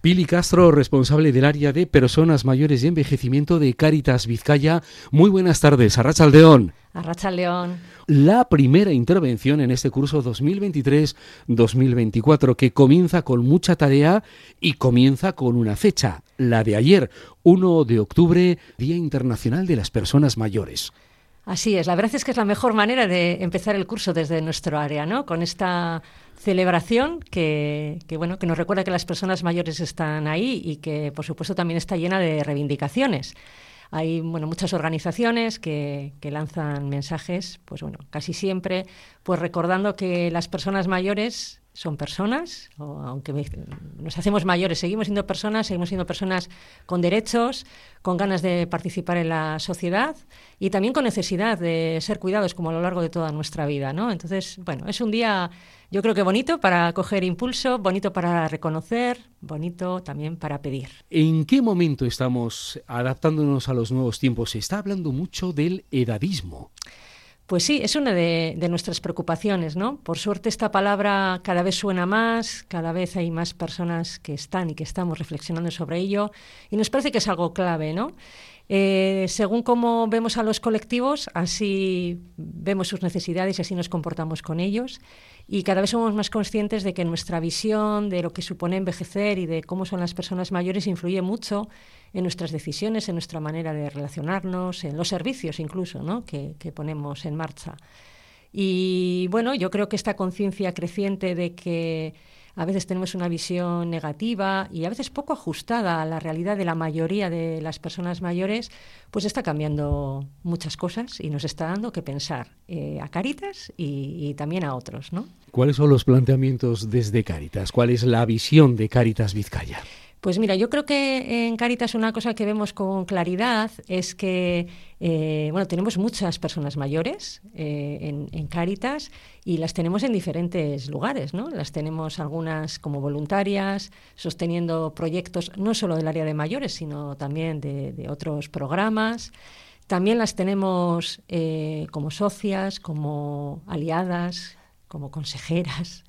Pili Castro, responsable del área de personas mayores y envejecimiento de Cáritas Vizcaya. Muy buenas tardes, Arracha León. Arracha León. La primera intervención en este curso 2023-2024 que comienza con mucha tarea y comienza con una fecha, la de ayer, 1 de octubre, Día Internacional de las Personas Mayores. Así es, la verdad es que es la mejor manera de empezar el curso desde nuestro área, ¿no? Con esta celebración que, bueno, que nos recuerda que las personas mayores están ahí y que, por supuesto, también está llena de reivindicaciones. Hay bueno, muchas organizaciones que, que, lanzan mensajes, pues bueno, casi siempre, pues recordando que las personas mayores son personas, o aunque nos hacemos mayores, seguimos siendo personas, seguimos siendo personas con derechos, con ganas de participar en la sociedad y también con necesidad de ser cuidados como a lo largo de toda nuestra vida, ¿no? Entonces, bueno, es un día yo creo que bonito para coger impulso, bonito para reconocer, bonito también para pedir. ¿En qué momento estamos adaptándonos a los nuevos tiempos? Se está hablando mucho del edadismo. Pues sí, es una de, nuestras preocupaciones, ¿no? Por suerte esta palabra cada vez suena más, cada vez hay más personas que están y que estamos reflexionando sobre ello y nos parece que es algo clave, ¿no? Eh, según cómo vemos a los colectivos, así vemos sus necesidades y así nos comportamos con ellos. Y cada vez somos más conscientes de que nuestra visión de lo que supone envejecer y de cómo son las personas mayores influye mucho en nuestras decisiones, en nuestra manera de relacionarnos, en los servicios incluso ¿no? que, que ponemos en marcha. Y bueno, yo creo que esta conciencia creciente de que a veces tenemos una visión negativa y a veces poco ajustada a la realidad de la mayoría de las personas mayores, pues está cambiando muchas cosas y nos está dando que pensar eh, a Caritas y, y, también a otros. ¿no? ¿Cuáles son los planteamientos desde Caritas? ¿Cuál es la visión de Caritas Vizcaya? Pues mira, yo creo que en Caritas una cosa que vemos con claridad es que eh, bueno, tenemos muchas personas mayores eh, en, en, Caritas y las tenemos en diferentes lugares, ¿no? Las tenemos algunas como voluntarias, sosteniendo proyectos no solo del área de mayores, sino también de, otros programas. También las tenemos eh, como socias, como aliadas, como consejeras.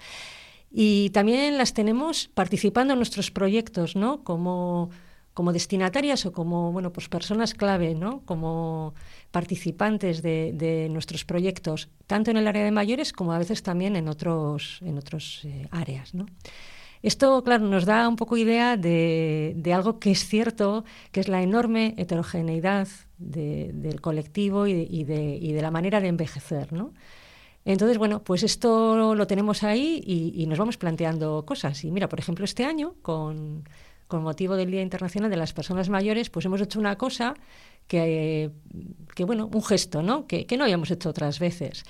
Y también las tenemos participando en nuestros proyectos, ¿no? Como, como destinatarias o como bueno, pues personas clave, ¿no? como participantes de, de, nuestros proyectos, tanto en el área de mayores como a veces también en otros, en otros eh, áreas. ¿no? Esto, claro, nos da un poco idea de, de, algo que es cierto, que es la enorme heterogeneidad de, del colectivo y y, y de, la manera de envejecer. ¿no? Entonces, bueno, pues esto lo tenemos ahí y, nos vamos planteando cosas. Y mira, por ejemplo, este año, con, motivo del Día Internacional de las Personas Mayores, pues hemos hecho una cosa que, que bueno, un gesto, ¿no? Que, no habíamos hecho otras veces.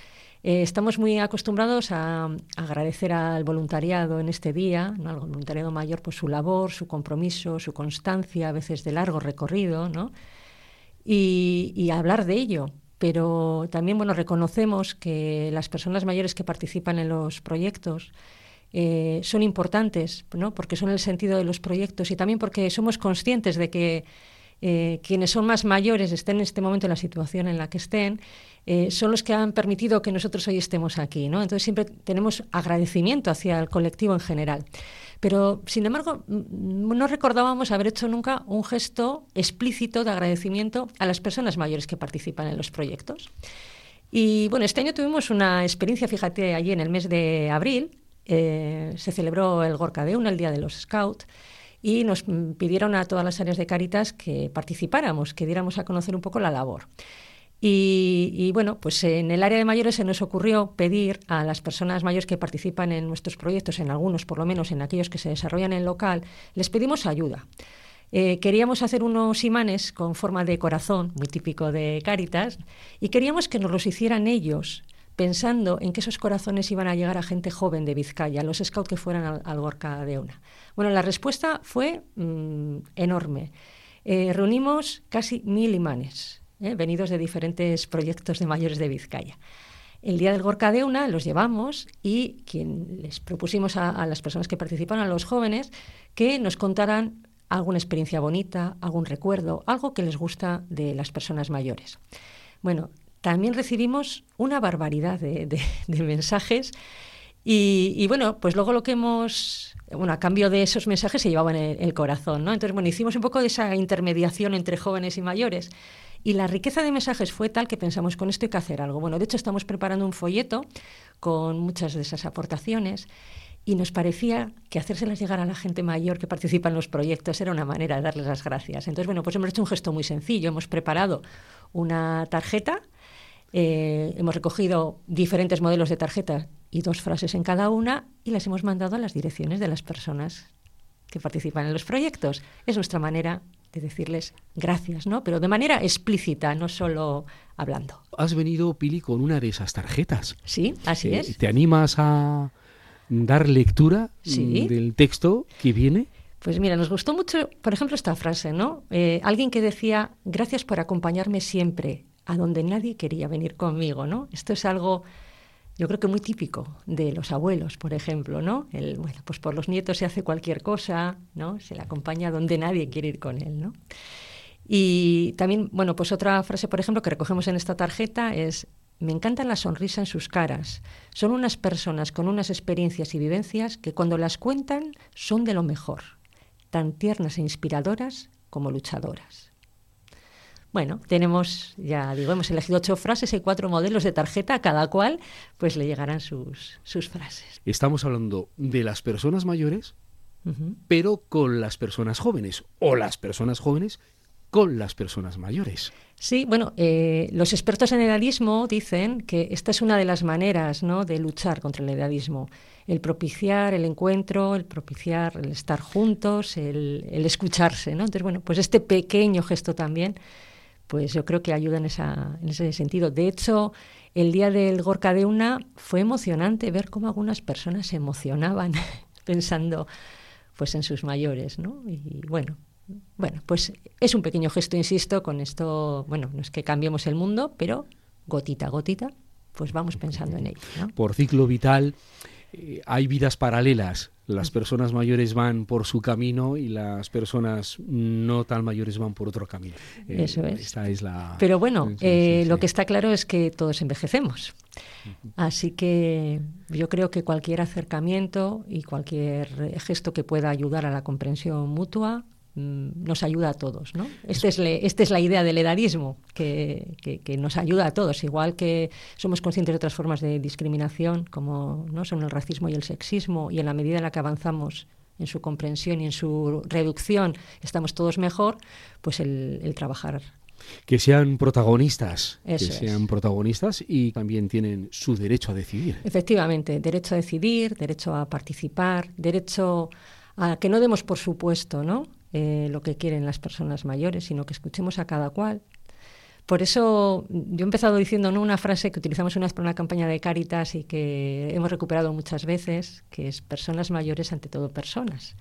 Eh, estamos muy acostumbrados a, agradecer al voluntariado en este día, al voluntariado mayor, pues su labor, su compromiso, su constancia, a veces de largo recorrido, ¿no? Y hablar de ello pero también bueno, reconocemos que las personas mayores que participan en los proyectos eh, son importantes, ¿no? porque son el sentido de los proyectos y también porque somos conscientes de que eh, quienes son más mayores, estén en este momento en la situación en la que estén, eh, son los que han permitido que nosotros hoy estemos aquí. ¿no? Entonces siempre tenemos agradecimiento hacia el colectivo en general. Pero, sin embargo, no recordábamos haber hecho nunca un gesto explícito de agradecimiento a las personas mayores que participan en los proyectos. Y bueno, este año tuvimos una experiencia, fíjate, allí en el mes de abril, eh, se celebró el Gorka de Una, el Día de los Scouts, y nos pidieron a todas las áreas de Caritas que participáramos, que diéramos a conocer un poco la labor. Y, bueno, pues en el área de mayores se nos ocurrió pedir a las personas mayores que participan en nuestros proyectos, en algunos por lo menos, en aquellos que se desarrollan en local, les pedimos ayuda. Eh, queríamos hacer unos imanes con forma de corazón, muy típico de Cáritas, y queríamos que nos los hicieran ellos, pensando en que esos corazones iban a llegar a gente joven de Vizcaya, los scouts que fueran al, Gorka de una. Bueno, la respuesta fue mm, enorme. Eh, reunimos casi mil imanes ¿eh? venidos de diferentes proyectos de mayores de Vizcaya. El día del Gorka de una los llevamos y quien les propusimos a, las personas que participan, a los jóvenes, que nos contaran alguna experiencia bonita, algún recuerdo, algo que les gusta de las personas mayores. Bueno, también recibimos una barbaridad de, mensajes Y, bueno, pues luego lo que hemos, bueno, a cambio de esos mensajes se llevaban el, el corazón, ¿no? Entonces, bueno, hicimos un poco de esa intermediación entre jóvenes y mayores. Y la riqueza de mensajes fue tal que pensamos, con esto hay que hacer algo. Bueno, de hecho estamos preparando un folleto con muchas de esas aportaciones y nos parecía que hacérselas llegar a la gente mayor que participa en los proyectos era una manera de darles las gracias. Entonces, bueno, pues hemos hecho un gesto muy sencillo. Hemos preparado una tarjeta, eh, hemos recogido diferentes modelos de tarjeta y dos frases en cada una y las hemos mandado a las direcciones de las personas que participan en los proyectos. Es nuestra manera de decirles gracias, ¿no? Pero de manera explícita, no solo hablando. Has venido, Pili, con una de esas tarjetas. Sí, así Eh, es. ¿Te animas a dar lectura Sí. del texto que viene? Pues mira, nos gustó mucho, por ejemplo, esta frase, ¿no? Eh, alguien que decía, gracias por acompañarme siempre a donde nadie quería venir conmigo, ¿no? Esto es algo, yo creo que muy típico de los abuelos, por ejemplo, ¿no? El, bueno, pues por los nietos se hace cualquier cosa, ¿no? Se le acompaña donde nadie quiere ir con él, ¿no? Y también, bueno, pues otra frase, por ejemplo, que recogemos en esta tarjeta es, me encanta la sonrisa en sus caras. Son unas personas con unas experiencias y vivencias que cuando las cuentan son de lo mejor, tan tiernas e inspiradoras como luchadoras. Bueno, tenemos, ya digo, hemos elegido ocho frases y cuatro modelos de tarjeta, a cada cual pues le llegarán sus, sus frases. Estamos hablando de las personas mayores, pero con las personas jóvenes, o las personas jóvenes con las personas mayores. Sí, bueno, eh, los expertos en edadismo dicen que esta es una de las maneras ¿no? de luchar contra el edadismo. El propiciar el encuentro, el propiciar el estar juntos, el, el escucharse. ¿no? Entonces, bueno, pues este pequeño gesto también, pues yo creo que ayuda en, esa, en ese sentido. De hecho, el día del Gorka de una fue emocionante ver cómo algunas personas se emocionaban pensando pues en sus mayores, ¿no? Y bueno, bueno, pues es un pequeño gesto, insisto, con esto, bueno, no es que cambiemos el mundo, pero gotita a gotita, pues vamos pensando en ello. Por ciclo vital eh, hay vidas paralelas. Las personas mayores van por su camino y las personas no tan mayores van por otro camino. Eh, Eso es. Esta es la. Pero bueno, eh, lo que está claro es que todos envejecemos. Así que yo creo que cualquier acercamiento y cualquier gesto que pueda ayudar a la comprensión mutua nos ayuda a todos, ¿no? Este es le- esta es la idea del edadismo, que, que- que nos ayuda a todos, igual que somos conscientes de otras formas de discriminación, como no son el racismo y el sexismo, y en la medida en la que avanzamos en su comprensión y en su reducción estamos todos mejor, pues el, el trabajar Que sean protagonistas. Eso que es. sean protagonistas y también tienen su derecho a decidir. Efectivamente, derecho a decidir, derecho a participar, derecho a que no demos por supuesto ¿no? Eh, lo que quieren las personas mayores, sino que escuchemos a cada cual. Por eso yo he empezado diciendo ¿no? una frase que utilizamos una vez para una campaña de Cáritas y que hemos recuperado muchas veces, que es personas mayores ante todo personas.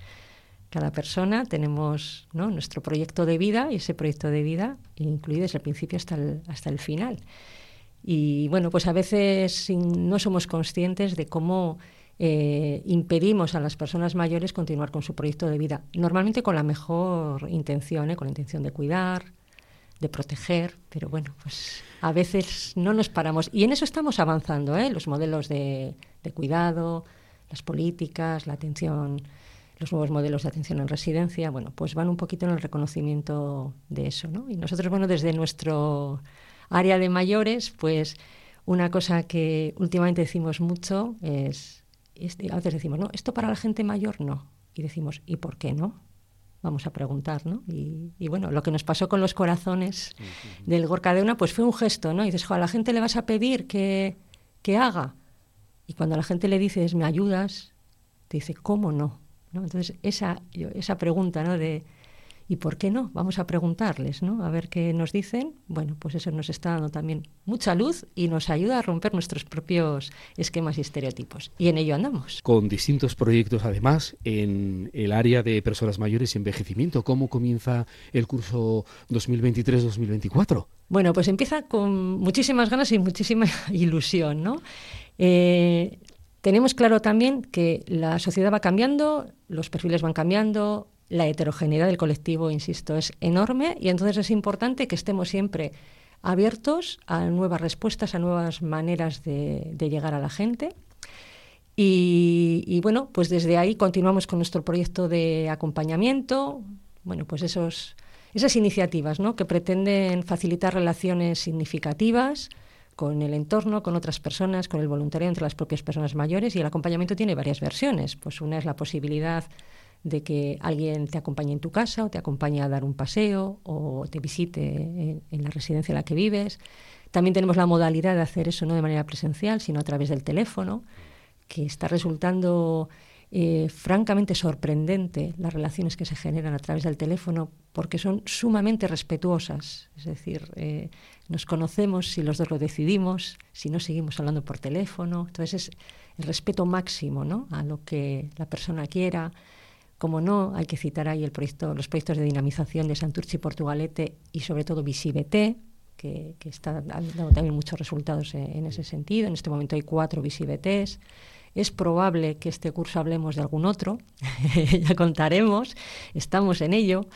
Cada persona tenemos nuestro proyecto de vida y ese proyecto de vida incluye desde el principio hasta el, hasta el final. Y bueno, pues a veces no somos conscientes de cómo eh, impedimos a las personas mayores continuar con su proyecto de vida, normalmente con la mejor intención, ¿eh? con la intención de cuidar, de proteger, pero bueno, pues a veces no nos paramos. Y en eso estamos avanzando, ¿eh? los modelos de, cuidado, las políticas, la atención, los nuevos modelos de atención en residencia, bueno, pues van un poquito en el reconocimiento de eso. Y nosotros, bueno, desde nuestro área de mayores, pues una cosa que últimamente decimos mucho es, es- a veces decimos, no, esto para la gente mayor no. Y decimos, ¿y por qué no? Vamos a preguntar, ¿no? Y, y bueno, lo que nos pasó con los corazones del Gorka de una, pues fue un gesto, ¿no? Y dices, jo, a la gente le vas a pedir que, que haga. Y cuando a la gente le dices, ¿me ayudas? Te dice, ¿cómo no? ¿No? Entonces, esa, yo- esa pregunta, ¿no? De, ¿y por qué no? Vamos a preguntarles, ¿no? A ver qué nos dicen. Bueno, pues eso nos está dando también mucha luz y nos ayuda a romper nuestros propios esquemas y estereotipos. Y en ello andamos. Con distintos proyectos, además, en el área de personas mayores y envejecimiento. ¿Cómo comienza el curso 2023-2024? Bueno, pues empieza con muchísimas ganas y muchísima ilusión, ¿no? Eh, tenemos claro también que la sociedad va cambiando, los perfiles van cambiando, la heterogeneidad del colectivo, insisto, es enorme y entonces es importante que estemos siempre abiertos a nuevas respuestas, a nuevas maneras de, llegar a la gente. Y, bueno, pues desde ahí continuamos con nuestro proyecto de acompañamiento, bueno, pues esos, esas iniciativas ¿no? que pretenden facilitar relaciones significativas con el entorno, con otras personas, con el voluntariado entre las propias personas mayores y el acompañamiento tiene varias versiones. Pues una es la posibilidad de que alguien te acompañe en tu casa o te acompañe a dar un paseo o te visite en, la residencia en la que vives. También tenemos la modalidad de hacer eso no de manera presencial, sino a través del teléfono, que está resultando eh, francamente sorprendente las relaciones que se generan a través del teléfono porque son sumamente respetuosas. Es decir, eh, nos conocemos si los dos lo decidimos, si no seguimos hablando por teléfono. Entonces es el respeto máximo ¿no? a lo que la persona quiera, como no, hay que citar ahí el proyecto, los proyectos de dinamización de Santurce y Portugalete y sobre todo Visibete, que, que está dando también muchos resultados en, ese sentido. En este momento hay cuatro Visibetes. Es probable que este curso hablemos de algún otro, ya contaremos, estamos en ello.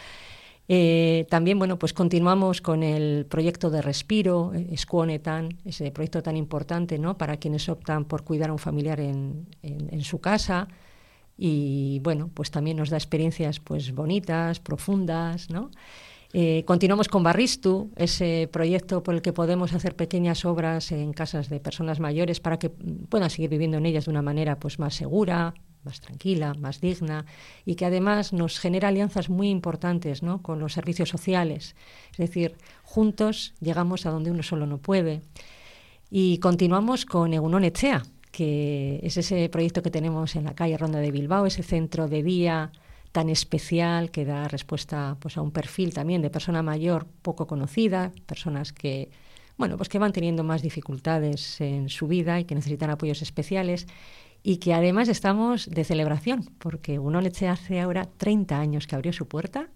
Eh, también, bueno, pues continuamos con el proyecto de Respiro, eh, Squonetan, ese proyecto tan importante, ¿no? Para quienes optan por cuidar a un familiar en su casa y bueno, pues también nos da experiencias pues bonitas, profundas, ¿no? Eh, continuamos con Barristu, ese proyecto por el que podemos hacer pequeñas obras en casas de personas mayores para que puedan seguir viviendo en ellas de una manera pues más segura, más tranquila, más digna y que además nos genera alianzas muy importantes ¿no? con los servicios sociales. Es decir, juntos llegamos a donde uno solo no puede. Y continuamos con Egunon Echea, que es ese proyecto que tenemos en la calle Ronda de Bilbao, ese centro de día tan especial que da respuesta pues, a un perfil también de persona mayor poco conocida, personas que bueno, pues que van teniendo más dificultades en su vida y que necesitan apoyos especiales y que además estamos de celebración, porque uno le hace ahora 30 años que abrió su puerta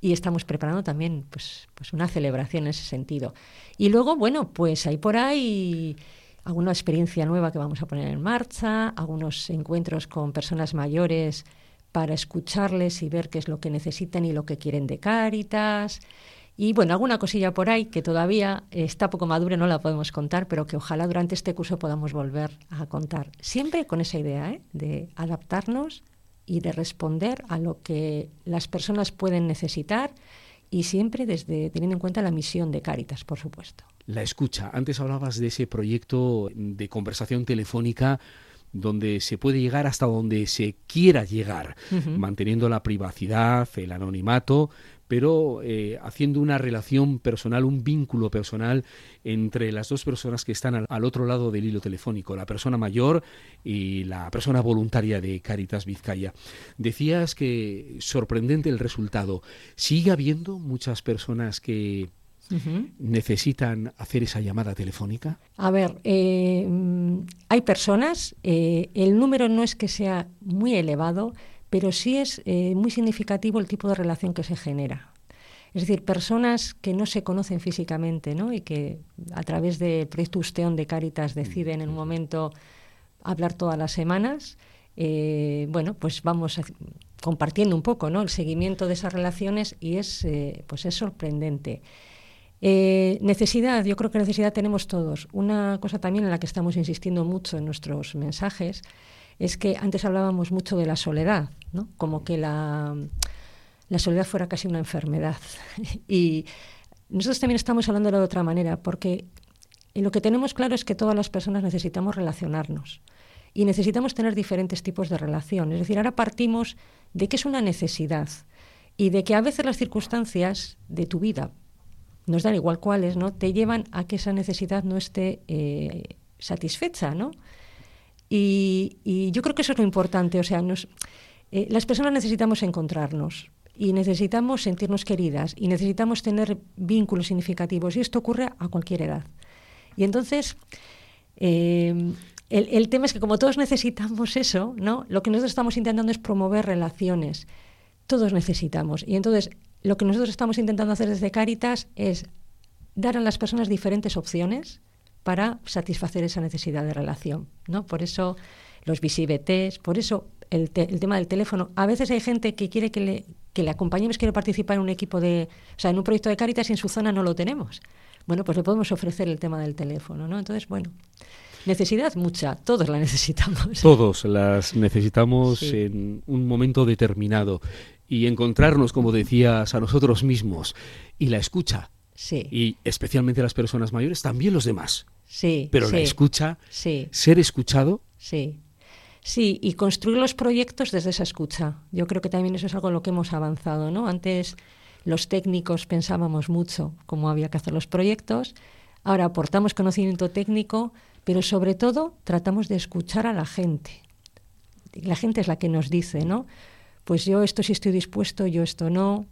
y estamos preparando también pues, pues una celebración en ese sentido. Y luego, bueno, pues hay por ahí alguna experiencia nueva que vamos a poner en marcha, algunos encuentros con personas mayores para escucharles y ver qué es lo que necesitan y lo que quieren de Cáritas. Y bueno, alguna cosilla por ahí que todavía está poco madura, no la podemos contar, pero que ojalá durante este curso podamos volver a contar. Siempre con esa idea ¿eh? de adaptarnos y de responder a lo que las personas pueden necesitar y siempre desde teniendo en cuenta la misión de Cáritas, por supuesto. La escucha. Antes hablabas de ese proyecto de conversación telefónica donde se puede llegar hasta donde se quiera llegar, manteniendo la privacidad, el anonimato, pero eh, haciendo una relación personal, un vínculo personal entre las dos personas que están al, otro lado del hilo telefónico, la persona mayor y la persona voluntaria de Caritas Vizcaya. Decías que sorprendente el resultado. ¿Sigue habiendo muchas personas que necesitan hacer esa llamada telefónica? A ver, eh, hay personas, eh, el número no es que sea muy elevado, pero sí es eh, muy significativo el tipo de relación que se genera. Es decir, personas que no se conocen físicamente ¿no? y que a través del proyecto Usteón de Cáritas deciden en un momento hablar todas las semanas. bueno, pues vamos compartiendo un poco ¿no? el seguimiento de esas relaciones y es, pues es sorprendente. Eh, necesidad, yo creo que necesidad tenemos todos. Una cosa también en la que estamos insistiendo mucho en nuestros mensajes es que antes hablábamos mucho de la soledad, ¿no? como que la, la soledad fuera casi una enfermedad. y nosotros también estamos hablando de otra manera, porque lo que tenemos claro es que todas las personas necesitamos relacionarnos y necesitamos tener diferentes tipos de relación. Es decir, ahora partimos de que es una necesidad y de que a veces las circunstancias de tu vida, nos dan igual cuáles, ¿no? Te llevan a que esa necesidad no esté eh, satisfecha, ¿no? Y, yo creo que eso es lo importante, o sea, nos, eh, las personas necesitamos encontrarnos y necesitamos sentirnos queridas y necesitamos tener vínculos significativos y esto ocurre a cualquier edad. Y entonces, eh, el, el, tema es que como todos necesitamos eso, ¿no? Lo que nosotros estamos intentando es promover relaciones. Todos necesitamos. Y entonces lo que nosotros estamos intentando hacer desde Caritas es dar a las personas diferentes opciones para satisfacer esa necesidad de relación. ¿no? Por eso los visibetes, por eso el, tema del teléfono. A veces hay gente que quiere que le, que le acompañemos, quiere participar en un equipo de, o sea, en un proyecto de Caritas y en su zona no lo tenemos. Bueno, pues le podemos ofrecer el tema del teléfono, ¿no? Entonces, bueno, Necesidad mucha, todos la necesitamos. Todos las necesitamos en un momento determinado. Y encontrarnos, como decías, a nosotros mismos. Y la escucha. Sí. Y especialmente las personas mayores, también los demás. Sí. Pero la escucha, sí. ser escuchado. Sí. Sí, y construir los proyectos desde esa escucha. Yo creo que también eso es algo en lo que hemos avanzado, ¿no? Antes los técnicos pensábamos mucho cómo había que hacer los proyectos, ahora aportamos conocimiento técnico, pero sobre todo tratamos de escuchar a la gente. La gente es la que nos dice, ¿no? Pues yo esto sí estoy dispuesto, yo esto no,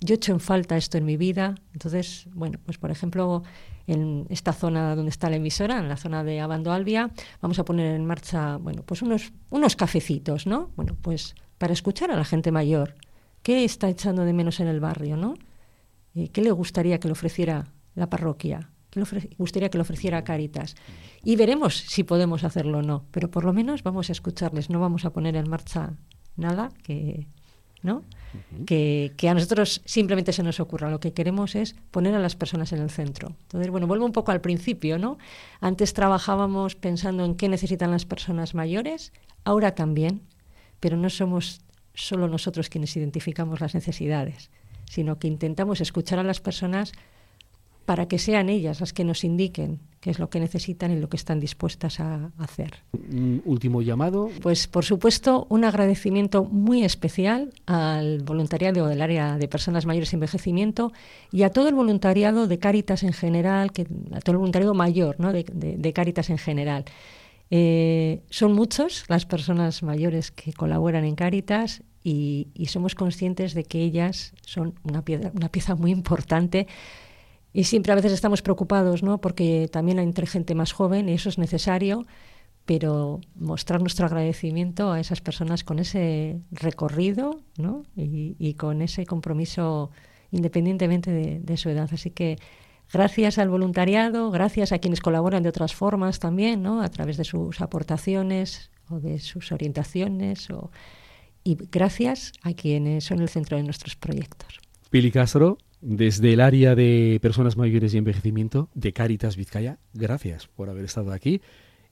yo echo en falta esto en mi vida. Entonces, bueno, pues por ejemplo, en esta zona donde está la emisora, en la zona de Abando Albia, vamos a poner en marcha, bueno, pues unos, unos cafecitos, ¿no? Bueno, pues para escuchar a la gente mayor, ¿qué está echando de menos en el barrio, ¿no? Eh, ¿Qué le gustaría que le ofreciera la parroquia? ¿Qué le gustaría que le ofreciera Caritas? Y veremos si podemos hacerlo o no, pero por lo menos vamos a escucharles, no vamos a poner en marcha nada que ¿no? que, a nosotros simplemente se nos ocurra. Lo que queremos es poner a las personas en el centro. Entonces, bueno, vuelvo un poco al principio, ¿no? Antes trabajábamos pensando en qué necesitan las personas mayores, ahora también, pero no somos solo nosotros quienes identificamos las necesidades, sino que intentamos escuchar a las personas para que sean ellas las que nos indiquen qué es lo que necesitan y lo que están dispuestas a hacer. Último llamado. Pues por supuesto un agradecimiento muy especial al voluntariado del área de personas mayores y envejecimiento y a todo el voluntariado de Cáritas en general, que, a todo el voluntariado mayor ¿no? de, de, Cáritas en general. Eh, son muchos las personas mayores que colaboran en Cáritas y, y, somos conscientes de que ellas son una pieza, una pieza muy importante y siempre a veces estamos preocupados, ¿no? Porque también hay gente más joven y eso es necesario, pero mostrar nuestro agradecimiento a esas personas con ese recorrido, ¿no? Y, con ese compromiso independientemente de, su edad. Así que gracias al voluntariado, gracias a quienes colaboran de otras formas también, ¿no? A través de sus aportaciones o de sus orientaciones y gracias a quienes son el centro de nuestros proyectos. Pili Castro, desde el área de personas mayores y envejecimiento de Cáritas Vizcaya, gracias por haber estado aquí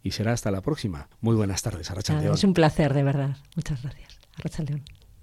y será hasta la próxima. Muy buenas tardes, Arrachaldeón. es un placer, de verdad. Muchas gracias. Arrachaldeón.